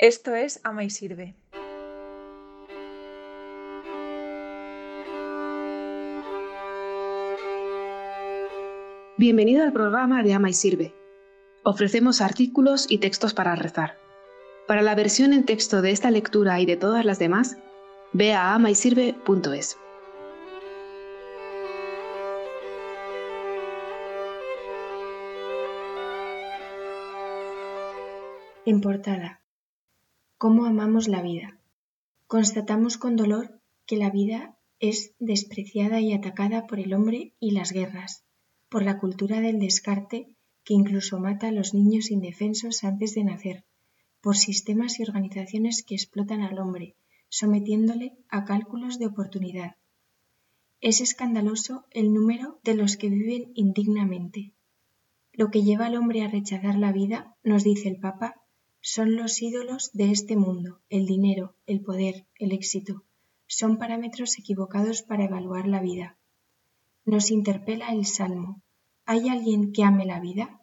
Esto es Ama y Sirve. Bienvenido al programa de Ama y Sirve. Ofrecemos artículos y textos para rezar. Para la versión en texto de esta lectura y de todas las demás, ve a amaysirve.es. En portada. ¿Cómo amamos la vida? Constatamos con dolor que la vida es despreciada y atacada por el hombre y las guerras, por la cultura del descarte que incluso mata a los niños indefensos antes de nacer, por sistemas y organizaciones que explotan al hombre, sometiéndole a cálculos de oportunidad. Es escandaloso el número de los que viven indignamente. Lo que lleva al hombre a rechazar la vida, nos dice el Papa, son los ídolos de este mundo, el dinero, el poder, el éxito. Son parámetros equivocados para evaluar la vida. Nos interpela el Salmo. ¿Hay alguien que ame la vida?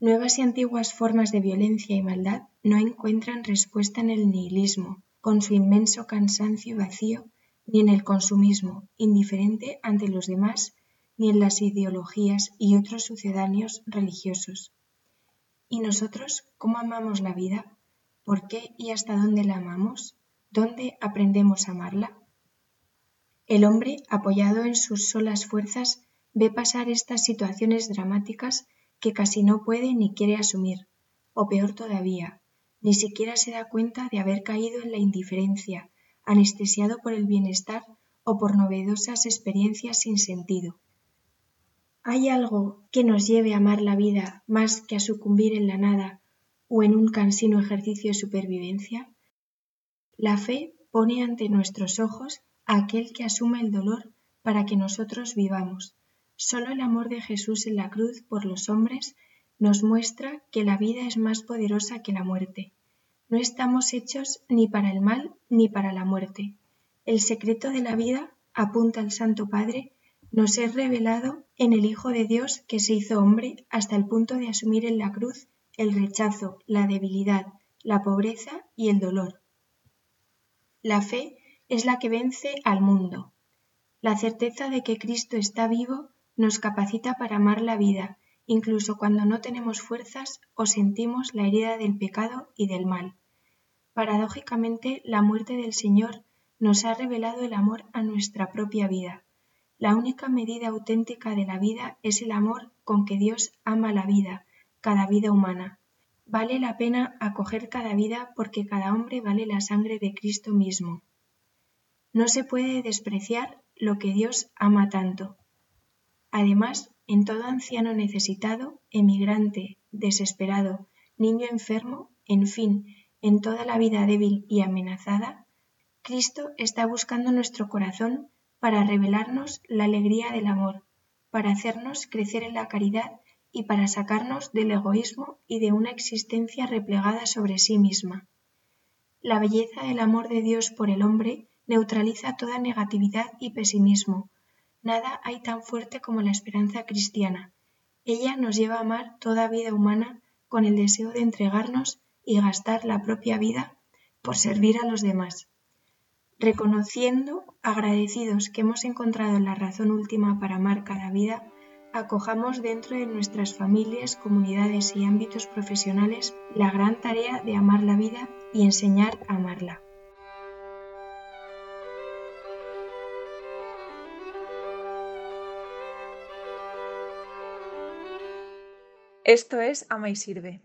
Nuevas y antiguas formas de violencia y maldad no encuentran respuesta en el nihilismo, con su inmenso cansancio y vacío, ni en el consumismo, indiferente ante los demás, ni en las ideologías y otros sucedáneos religiosos. ¿Y nosotros cómo amamos la vida? ¿Por qué y hasta dónde la amamos? ¿Dónde aprendemos a amarla? El hombre, apoyado en sus solas fuerzas, ve pasar estas situaciones dramáticas que casi no puede ni quiere asumir, o peor todavía, ni siquiera se da cuenta de haber caído en la indiferencia, anestesiado por el bienestar o por novedosas experiencias sin sentido. ¿Hay algo que nos lleve a amar la vida más que a sucumbir en la nada o en un cansino ejercicio de supervivencia? La fe pone ante nuestros ojos a aquel que asume el dolor para que nosotros vivamos. Solo el amor de Jesús en la cruz por los hombres nos muestra que la vida es más poderosa que la muerte. No estamos hechos ni para el mal ni para la muerte. El secreto de la vida, apunta el Santo Padre, nos es revelado en el Hijo de Dios que se hizo hombre hasta el punto de asumir en la cruz el rechazo, la debilidad, la pobreza y el dolor. La fe es la que vence al mundo. La certeza de que Cristo está vivo nos capacita para amar la vida, incluso cuando no tenemos fuerzas o sentimos la herida del pecado y del mal. Paradójicamente, la muerte del Señor nos ha revelado el amor a nuestra propia vida. La única medida auténtica de la vida es el amor con que Dios ama la vida, cada vida humana. Vale la pena acoger cada vida porque cada hombre vale la sangre de Cristo mismo. No se puede despreciar lo que Dios ama tanto. Además, en todo anciano necesitado, emigrante, desesperado, niño enfermo, en fin, en toda la vida débil y amenazada, Cristo está buscando nuestro corazón para revelarnos la alegría del amor, para hacernos crecer en la caridad y para sacarnos del egoísmo y de una existencia replegada sobre sí misma. La belleza del amor de Dios por el hombre neutraliza toda negatividad y pesimismo. Nada hay tan fuerte como la esperanza cristiana. Ella nos lleva a amar toda vida humana con el deseo de entregarnos y gastar la propia vida por servir a los demás. Reconociendo, agradecidos que hemos encontrado la razón última para amar cada vida, acojamos dentro de nuestras familias, comunidades y ámbitos profesionales la gran tarea de amar la vida y enseñar a amarla. Esto es Ama y Sirve.